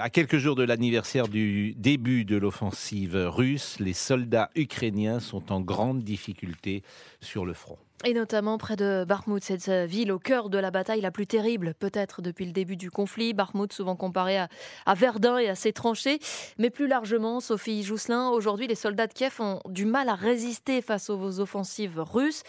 À quelques jours de l'anniversaire du début de l'offensive russe, les soldats ukrainiens sont en grande difficulté sur le front. Et notamment près de Bakhmut, cette ville au cœur de la bataille la plus terrible, peut-être depuis le début du conflit. Bakhmut, souvent comparé à, à, Verdun et à ses tranchées. Mais plus largement, Sophie Jousselin, aujourd'hui, les soldats de Kiev ont du mal à résister face aux offensives russes.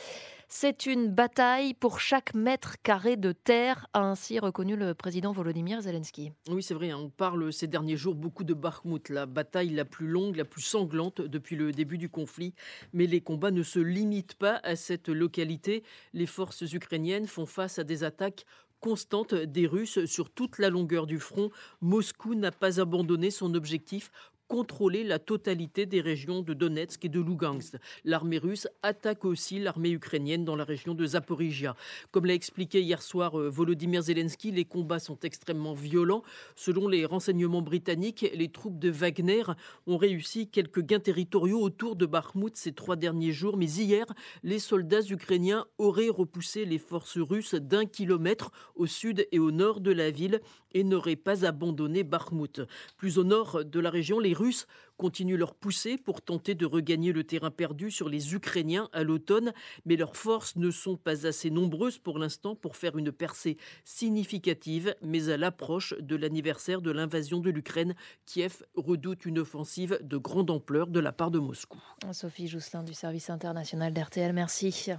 C'est une bataille pour chaque mètre carré de terre, a ainsi reconnu le président Volodymyr Zelensky. Oui, c'est vrai, hein, on parle ces derniers jours beaucoup de Bakhmut, la bataille la plus longue, la plus sanglante depuis le début du conflit. Mais les combats ne se limitent pas à cette localité. Les forces ukrainiennes font face à des attaques constantes des Russes sur toute la longueur du front. Moscou n'a pas abandonné son objectif contrôler la totalité des régions de Donetsk et de Lugansk. L'armée russe attaque aussi l'armée ukrainienne dans la région de Zaporizhia. Comme l'a expliqué hier soir euh, Volodymyr Zelensky, les combats sont extrêmement violents. Selon les renseignements britanniques, les troupes de Wagner ont réussi quelques gains territoriaux autour de Bakhmut ces trois derniers jours. Mais hier, les soldats ukrainiens auraient repoussé les forces russes d'un kilomètre au sud et au nord de la ville et n'auraient pas abandonné Bakhmut. Plus au nord de la région, les Russes continuent leur poussée pour tenter de regagner le terrain perdu sur les Ukrainiens à l'automne, mais leurs forces ne sont pas assez nombreuses pour l'instant pour faire une percée significative, mais à l'approche de l'anniversaire de l'invasion de l'Ukraine, Kiev redoute une offensive de grande ampleur de la part de Moscou. Sophie Jousselin du service international d'RTL, merci.